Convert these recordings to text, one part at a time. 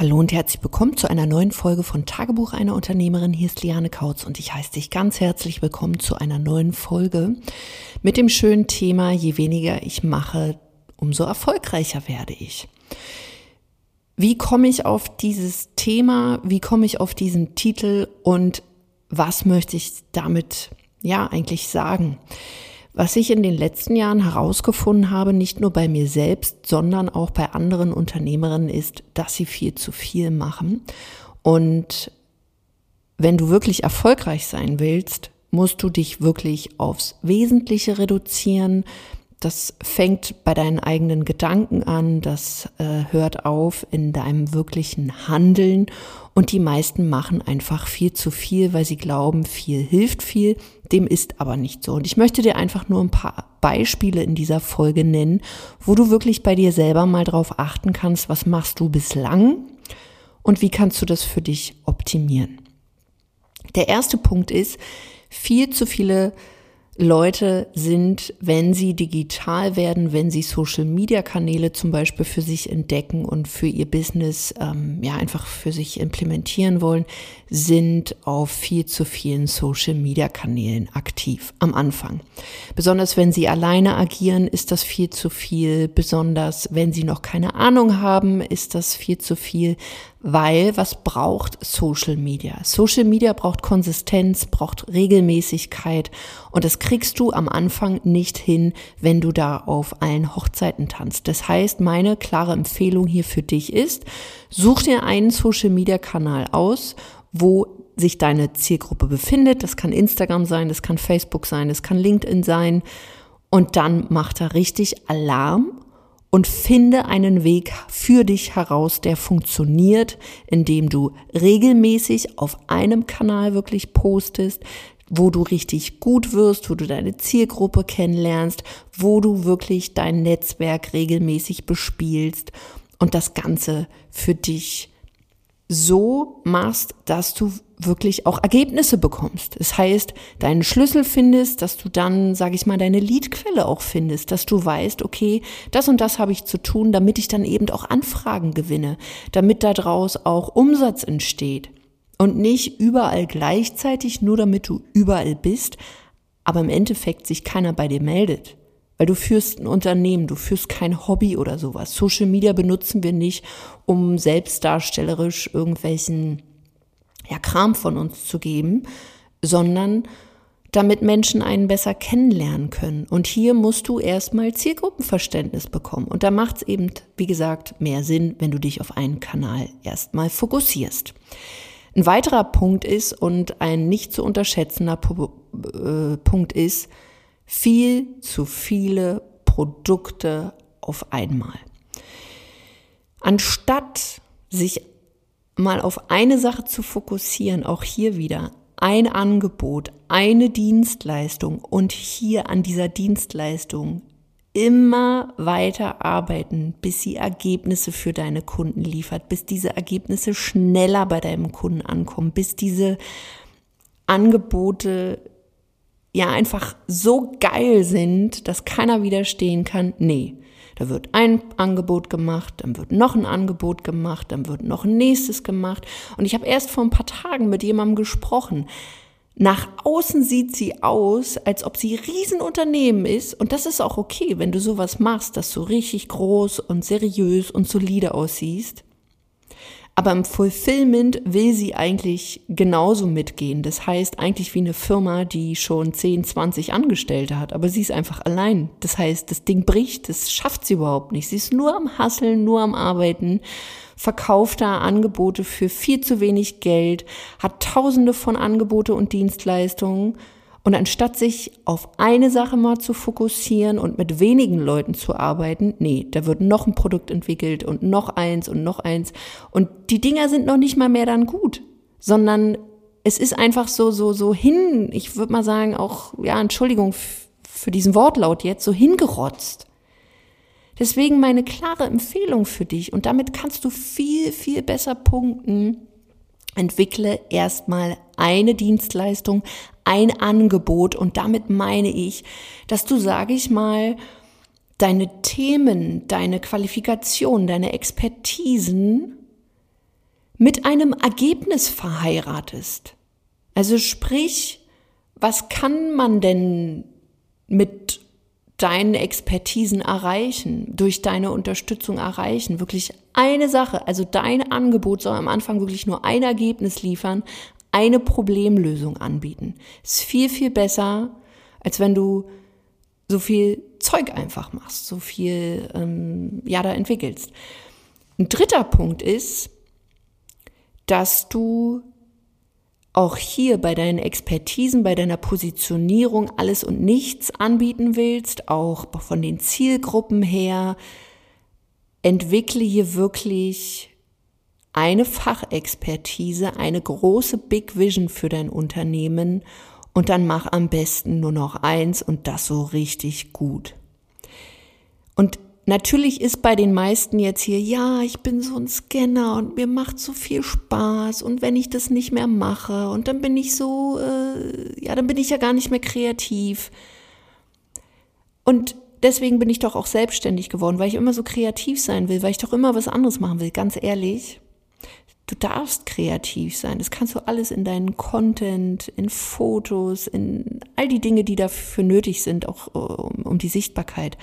Hallo und herzlich willkommen zu einer neuen Folge von Tagebuch einer Unternehmerin. Hier ist Liane Kautz und ich heiße dich ganz herzlich willkommen zu einer neuen Folge mit dem schönen Thema, je weniger ich mache, umso erfolgreicher werde ich. Wie komme ich auf dieses Thema? Wie komme ich auf diesen Titel? Und was möchte ich damit ja eigentlich sagen? Was ich in den letzten Jahren herausgefunden habe, nicht nur bei mir selbst, sondern auch bei anderen Unternehmerinnen, ist, dass sie viel zu viel machen. Und wenn du wirklich erfolgreich sein willst, musst du dich wirklich aufs Wesentliche reduzieren, das fängt bei deinen eigenen Gedanken an, das äh, hört auf in deinem wirklichen Handeln und die meisten machen einfach viel zu viel, weil sie glauben, viel hilft viel. Dem ist aber nicht so. Und ich möchte dir einfach nur ein paar Beispiele in dieser Folge nennen, wo du wirklich bei dir selber mal drauf achten kannst, was machst du bislang und wie kannst du das für dich optimieren. Der erste Punkt ist, viel zu viele Leute sind, wenn sie digital werden, wenn sie Social-Media-Kanäle zum Beispiel für sich entdecken und für ihr Business ähm, ja einfach für sich implementieren wollen, sind auf viel zu vielen Social-Media-Kanälen aktiv am Anfang. Besonders wenn sie alleine agieren, ist das viel zu viel. Besonders wenn sie noch keine Ahnung haben, ist das viel zu viel weil was braucht Social Media? Social Media braucht Konsistenz, braucht Regelmäßigkeit und das kriegst du am Anfang nicht hin, wenn du da auf allen Hochzeiten tanzt. Das heißt, meine klare Empfehlung hier für dich ist, such dir einen Social Media Kanal aus, wo sich deine Zielgruppe befindet. Das kann Instagram sein, das kann Facebook sein, das kann LinkedIn sein. Und dann macht er richtig Alarm und finde einen Weg für dich heraus, der funktioniert, indem du regelmäßig auf einem Kanal wirklich postest, wo du richtig gut wirst, wo du deine Zielgruppe kennenlernst, wo du wirklich dein Netzwerk regelmäßig bespielst und das Ganze für dich so machst, dass du wirklich auch Ergebnisse bekommst. Das heißt, deinen Schlüssel findest, dass du dann, sage ich mal, deine Leadquelle auch findest, dass du weißt, okay, das und das habe ich zu tun, damit ich dann eben auch Anfragen gewinne, damit daraus auch Umsatz entsteht und nicht überall gleichzeitig, nur damit du überall bist, aber im Endeffekt sich keiner bei dir meldet. Weil du führst ein Unternehmen, du führst kein Hobby oder sowas. Social Media benutzen wir nicht, um selbstdarstellerisch irgendwelchen ja, Kram von uns zu geben, sondern damit Menschen einen besser kennenlernen können. Und hier musst du erstmal Zielgruppenverständnis bekommen. Und da macht es eben, wie gesagt, mehr Sinn, wenn du dich auf einen Kanal erstmal fokussierst. Ein weiterer Punkt ist und ein nicht zu unterschätzender äh, Punkt ist, viel zu viele Produkte auf einmal. Anstatt sich mal auf eine Sache zu fokussieren, auch hier wieder ein Angebot, eine Dienstleistung und hier an dieser Dienstleistung immer weiter arbeiten, bis sie Ergebnisse für deine Kunden liefert, bis diese Ergebnisse schneller bei deinem Kunden ankommen, bis diese Angebote ja einfach so geil sind, dass keiner widerstehen kann. Nee, da wird ein Angebot gemacht, dann wird noch ein Angebot gemacht, dann wird noch ein nächstes gemacht. Und ich habe erst vor ein paar Tagen mit jemandem gesprochen. Nach außen sieht sie aus, als ob sie Riesenunternehmen ist. Und das ist auch okay, wenn du sowas machst, dass du richtig groß und seriös und solide aussiehst. Aber im Fulfillment will sie eigentlich genauso mitgehen. Das heißt eigentlich wie eine Firma, die schon 10, 20 Angestellte hat, aber sie ist einfach allein. Das heißt, das Ding bricht, das schafft sie überhaupt nicht. Sie ist nur am Hasseln, nur am Arbeiten, verkauft da Angebote für viel zu wenig Geld, hat tausende von Angebote und Dienstleistungen und anstatt sich auf eine Sache mal zu fokussieren und mit wenigen Leuten zu arbeiten, nee, da wird noch ein Produkt entwickelt und noch eins und noch eins. Und die Dinger sind noch nicht mal mehr dann gut, sondern es ist einfach so, so, so hin, ich würde mal sagen, auch, ja, Entschuldigung für diesen Wortlaut jetzt, so hingerotzt. Deswegen meine klare Empfehlung für dich und damit kannst du viel, viel besser punkten. Entwickle erstmal eine Dienstleistung, ein Angebot und damit meine ich, dass du, sage ich mal, deine Themen, deine Qualifikationen, deine Expertisen mit einem Ergebnis verheiratest. Also sprich, was kann man denn mit deinen Expertisen erreichen, durch deine Unterstützung erreichen. Wirklich eine Sache, also dein Angebot soll am Anfang wirklich nur ein Ergebnis liefern, eine Problemlösung anbieten. Ist viel, viel besser, als wenn du so viel Zeug einfach machst, so viel, ähm, ja, da entwickelst. Ein dritter Punkt ist, dass du auch hier bei deinen Expertisen, bei deiner Positionierung alles und nichts anbieten willst, auch von den Zielgruppen her, entwickle hier wirklich eine Fachexpertise, eine große Big Vision für dein Unternehmen und dann mach am besten nur noch eins und das so richtig gut. Und Natürlich ist bei den meisten jetzt hier, ja, ich bin so ein Scanner und mir macht so viel Spaß und wenn ich das nicht mehr mache und dann bin ich so, äh, ja, dann bin ich ja gar nicht mehr kreativ. Und deswegen bin ich doch auch selbstständig geworden, weil ich immer so kreativ sein will, weil ich doch immer was anderes machen will, ganz ehrlich. Du darfst kreativ sein. Das kannst du alles in deinen Content, in Fotos, in all die Dinge, die dafür nötig sind, auch äh, um, um die Sichtbarkeit.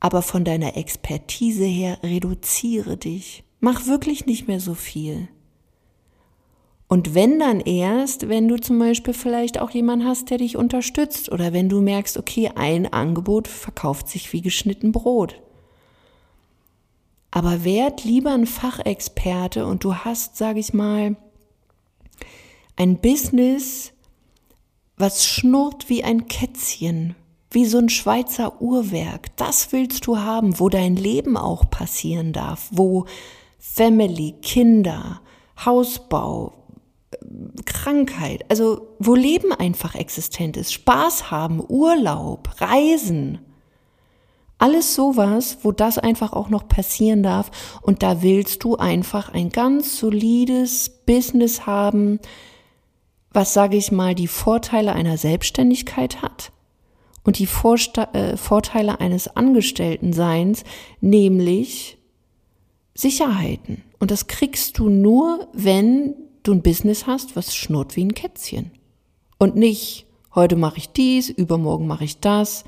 Aber von deiner Expertise her reduziere dich. Mach wirklich nicht mehr so viel. Und wenn dann erst, wenn du zum Beispiel vielleicht auch jemanden hast, der dich unterstützt oder wenn du merkst, okay, ein Angebot verkauft sich wie geschnitten Brot. Aber werd lieber ein Fachexperte und du hast, sage ich mal, ein Business, was schnurrt wie ein Kätzchen, wie so ein Schweizer Uhrwerk. Das willst du haben, wo dein Leben auch passieren darf, wo Family, Kinder, Hausbau, Krankheit, also wo Leben einfach existent ist, Spaß haben, Urlaub, Reisen. Alles sowas, wo das einfach auch noch passieren darf. Und da willst du einfach ein ganz solides Business haben, was, sage ich mal, die Vorteile einer Selbstständigkeit hat und die Vorsta äh, Vorteile eines Angestelltenseins, nämlich Sicherheiten. Und das kriegst du nur, wenn du ein Business hast, was schnurrt wie ein Kätzchen. Und nicht, heute mache ich dies, übermorgen mache ich das.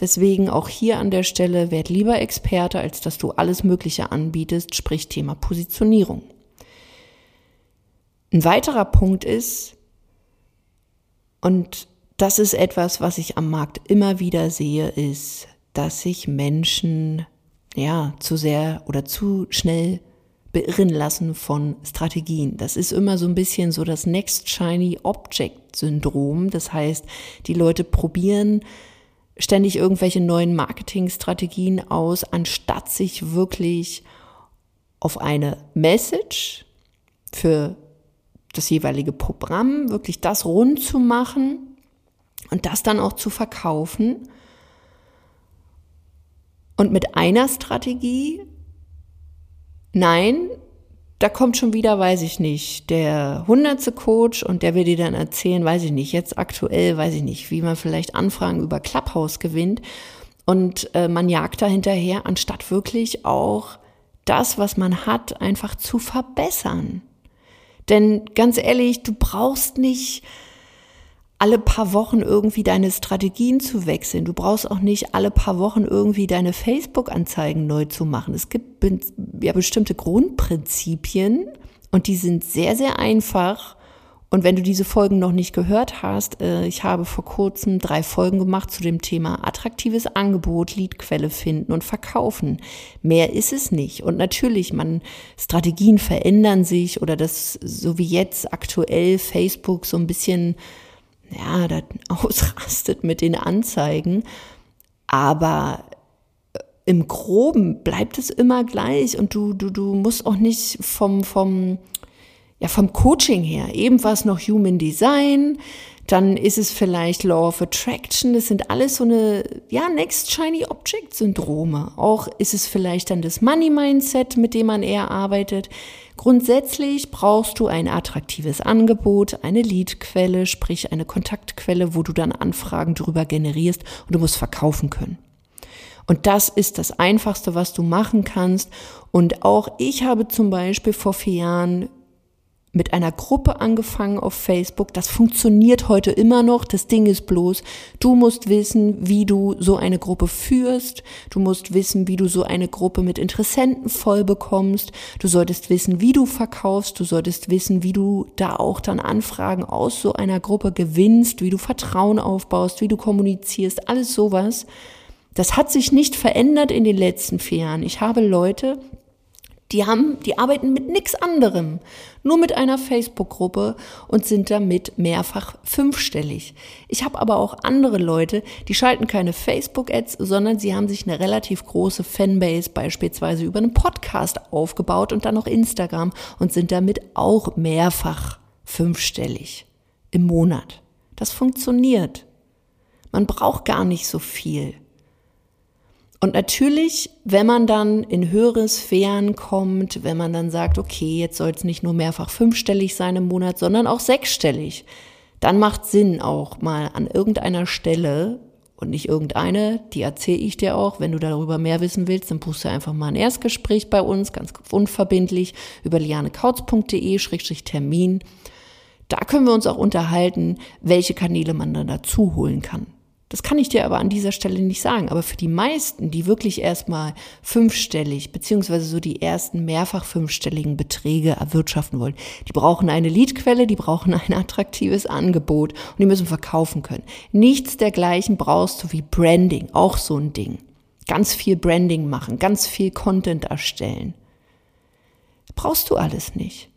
Deswegen auch hier an der Stelle, werd lieber Experte, als dass du alles Mögliche anbietest, sprich Thema Positionierung. Ein weiterer Punkt ist, und das ist etwas, was ich am Markt immer wieder sehe, ist, dass sich Menschen ja zu sehr oder zu schnell beirren lassen von Strategien. Das ist immer so ein bisschen so das Next Shiny Object Syndrom. Das heißt, die Leute probieren ständig irgendwelche neuen Marketingstrategien aus, anstatt sich wirklich auf eine Message für das jeweilige Programm, wirklich das rund zu machen und das dann auch zu verkaufen. Und mit einer Strategie, nein, da kommt schon wieder, weiß ich nicht, der hundertste Coach und der will dir dann erzählen, weiß ich nicht, jetzt aktuell, weiß ich nicht, wie man vielleicht Anfragen über Clubhouse gewinnt. Und äh, man jagt da hinterher, anstatt wirklich auch das, was man hat, einfach zu verbessern. Denn ganz ehrlich, du brauchst nicht alle paar Wochen irgendwie deine Strategien zu wechseln. Du brauchst auch nicht alle paar Wochen irgendwie deine Facebook-Anzeigen neu zu machen. Es gibt ja bestimmte Grundprinzipien und die sind sehr, sehr einfach. Und wenn du diese Folgen noch nicht gehört hast, äh, ich habe vor kurzem drei Folgen gemacht zu dem Thema attraktives Angebot, Leadquelle finden und verkaufen. Mehr ist es nicht. Und natürlich, man, Strategien verändern sich oder das, so wie jetzt aktuell Facebook so ein bisschen ja, da ausrastet mit den Anzeigen. Aber äh, im Groben bleibt es immer gleich und du, du, du musst auch nicht vom, vom, ja, vom Coaching her, eben was noch Human Design, dann ist es vielleicht Law of Attraction, das sind alles so eine, ja, Next Shiny Object Syndrome. Auch ist es vielleicht dann das Money Mindset, mit dem man eher arbeitet. Grundsätzlich brauchst du ein attraktives Angebot, eine Leadquelle, sprich eine Kontaktquelle, wo du dann Anfragen darüber generierst und du musst verkaufen können. Und das ist das Einfachste, was du machen kannst. Und auch ich habe zum Beispiel vor vier Jahren mit einer Gruppe angefangen auf Facebook. Das funktioniert heute immer noch. Das Ding ist bloß, du musst wissen, wie du so eine Gruppe führst. Du musst wissen, wie du so eine Gruppe mit Interessenten voll bekommst. Du solltest wissen, wie du verkaufst. Du solltest wissen, wie du da auch dann Anfragen aus so einer Gruppe gewinnst, wie du Vertrauen aufbaust, wie du kommunizierst. Alles sowas. Das hat sich nicht verändert in den letzten vier Jahren. Ich habe Leute, die haben, die arbeiten mit nichts anderem, nur mit einer Facebook-Gruppe und sind damit mehrfach fünfstellig. Ich habe aber auch andere Leute, die schalten keine Facebook-Ads, sondern sie haben sich eine relativ große Fanbase beispielsweise über einen Podcast aufgebaut und dann noch Instagram und sind damit auch mehrfach fünfstellig im Monat. Das funktioniert. Man braucht gar nicht so viel. Und natürlich, wenn man dann in höhere Sphären kommt, wenn man dann sagt, okay, jetzt soll es nicht nur mehrfach fünfstellig sein im Monat, sondern auch sechsstellig, dann macht Sinn auch mal an irgendeiner Stelle und nicht irgendeine, die erzähle ich dir auch. Wenn du darüber mehr wissen willst, dann buchst du einfach mal ein Erstgespräch bei uns, ganz unverbindlich, über lianekautz.de-termin. Da können wir uns auch unterhalten, welche Kanäle man dann dazu holen kann. Das kann ich dir aber an dieser Stelle nicht sagen. Aber für die meisten, die wirklich erstmal fünfstellig, beziehungsweise so die ersten mehrfach fünfstelligen Beträge erwirtschaften wollen, die brauchen eine Leadquelle, die brauchen ein attraktives Angebot und die müssen verkaufen können. Nichts dergleichen brauchst du wie Branding, auch so ein Ding. Ganz viel Branding machen, ganz viel Content erstellen. Brauchst du alles nicht.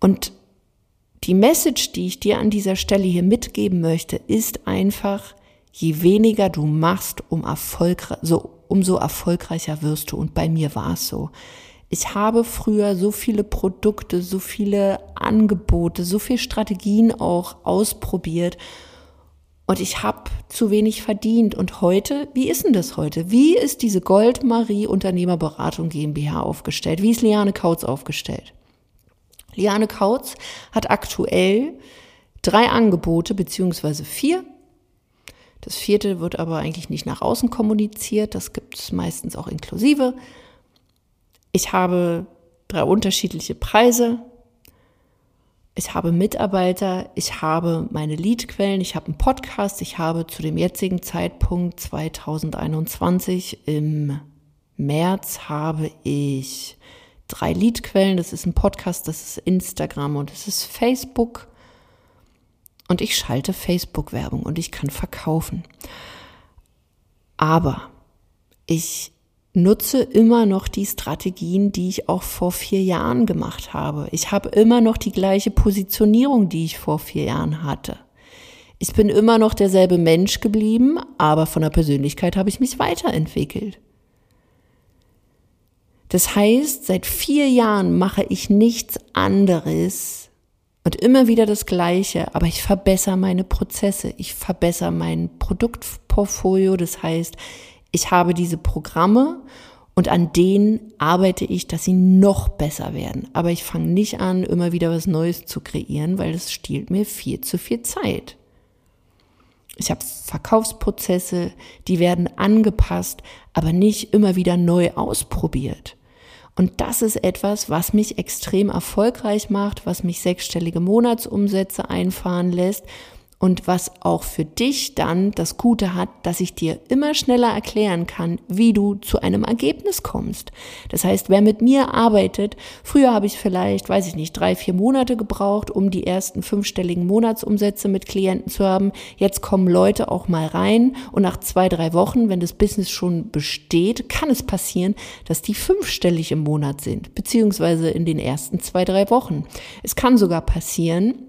Und die Message, die ich dir an dieser Stelle hier mitgeben möchte, ist einfach, je weniger du machst, um erfolgreich, so, umso erfolgreicher wirst du. Und bei mir war es so. Ich habe früher so viele Produkte, so viele Angebote, so viele Strategien auch ausprobiert und ich habe zu wenig verdient. Und heute, wie ist denn das heute? Wie ist diese Goldmarie Unternehmerberatung GmbH aufgestellt? Wie ist Liane Kautz aufgestellt? Liane Kautz hat aktuell drei Angebote beziehungsweise vier. Das vierte wird aber eigentlich nicht nach außen kommuniziert. Das gibt es meistens auch inklusive. Ich habe drei unterschiedliche Preise. Ich habe Mitarbeiter, ich habe meine Leadquellen, ich habe einen Podcast, ich habe zu dem jetzigen Zeitpunkt 2021 im März habe ich drei Liedquellen. Das ist ein Podcast, das ist Instagram und das ist Facebook. Und ich schalte Facebook-Werbung und ich kann verkaufen. Aber ich nutze immer noch die Strategien, die ich auch vor vier Jahren gemacht habe. Ich habe immer noch die gleiche Positionierung, die ich vor vier Jahren hatte. Ich bin immer noch derselbe Mensch geblieben, aber von der Persönlichkeit habe ich mich weiterentwickelt. Das heißt, seit vier Jahren mache ich nichts anderes und immer wieder das Gleiche, aber ich verbessere meine Prozesse, ich verbessere mein Produktportfolio. Das heißt, ich habe diese Programme und an denen arbeite ich, dass sie noch besser werden. Aber ich fange nicht an, immer wieder was Neues zu kreieren, weil das stiehlt mir viel zu viel Zeit. Ich habe Verkaufsprozesse, die werden angepasst, aber nicht immer wieder neu ausprobiert. Und das ist etwas, was mich extrem erfolgreich macht, was mich sechsstellige Monatsumsätze einfahren lässt und was auch für dich dann das Gute hat, dass ich dir immer schneller erklären kann, wie du zu einem Ergebnis kommst. Das heißt, wer mit mir arbeitet, früher habe ich vielleicht, weiß ich nicht, drei, vier Monate gebraucht, um die ersten fünfstelligen Monatsumsätze mit Klienten zu haben. Jetzt kommen Leute auch mal rein und nach zwei, drei Wochen, wenn das Business schon besteht, kann es passieren, dass die fünfstellig im Monat sind, beziehungsweise in den ersten zwei, drei Wochen. Es kann sogar passieren,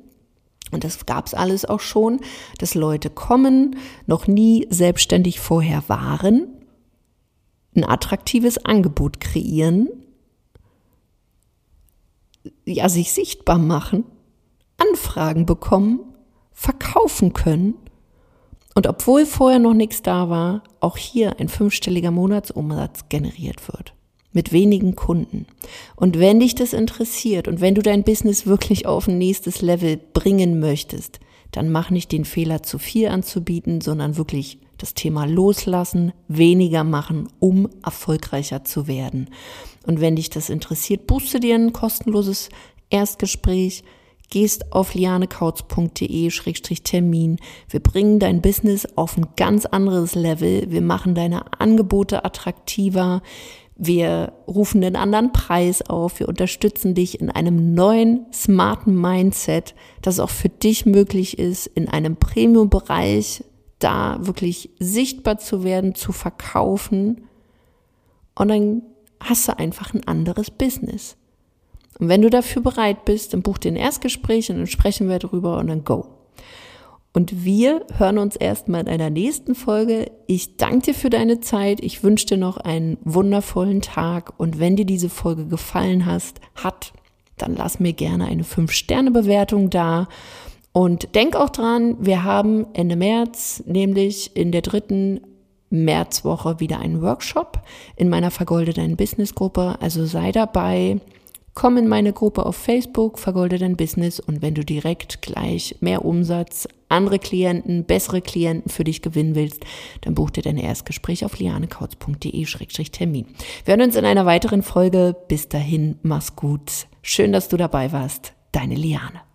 und das gab es alles auch schon, dass Leute kommen, noch nie selbstständig vorher waren, ein attraktives Angebot kreieren, ja, sich sichtbar machen, Anfragen bekommen, verkaufen können. Und obwohl vorher noch nichts da war, auch hier ein fünfstelliger Monatsumsatz generiert wird mit wenigen Kunden. Und wenn dich das interessiert und wenn du dein Business wirklich auf ein nächstes Level bringen möchtest, dann mach nicht den Fehler, zu viel anzubieten, sondern wirklich das Thema Loslassen, weniger machen, um erfolgreicher zu werden. Und wenn dich das interessiert, buchst dir ein kostenloses Erstgespräch, gehst auf lianekautz.de-termin. Wir bringen dein Business auf ein ganz anderes Level. Wir machen deine Angebote attraktiver. Wir rufen den anderen Preis auf. Wir unterstützen dich in einem neuen, smarten Mindset, das auch für dich möglich ist, in einem Premium-Bereich da wirklich sichtbar zu werden, zu verkaufen. Und dann hast du einfach ein anderes Business. Und wenn du dafür bereit bist, dann buch dir ein Erstgespräch und dann sprechen wir darüber und dann go. Und wir hören uns erstmal in einer nächsten Folge. Ich danke dir für deine Zeit. Ich wünsche dir noch einen wundervollen Tag. Und wenn dir diese Folge gefallen hast, hat, dann lass mir gerne eine 5-Sterne-Bewertung da. Und denk auch dran, wir haben Ende März, nämlich in der dritten Märzwoche wieder einen Workshop in meiner Vergolde dein Business Gruppe. Also sei dabei. Komm in meine Gruppe auf Facebook, vergolde dein Business und wenn du direkt gleich mehr Umsatz, andere Klienten, bessere Klienten für dich gewinnen willst, dann buch dir dein Erstgespräch auf lianekautz.de-termin. Wir hören uns in einer weiteren Folge. Bis dahin, mach's gut. Schön, dass du dabei warst. Deine Liane.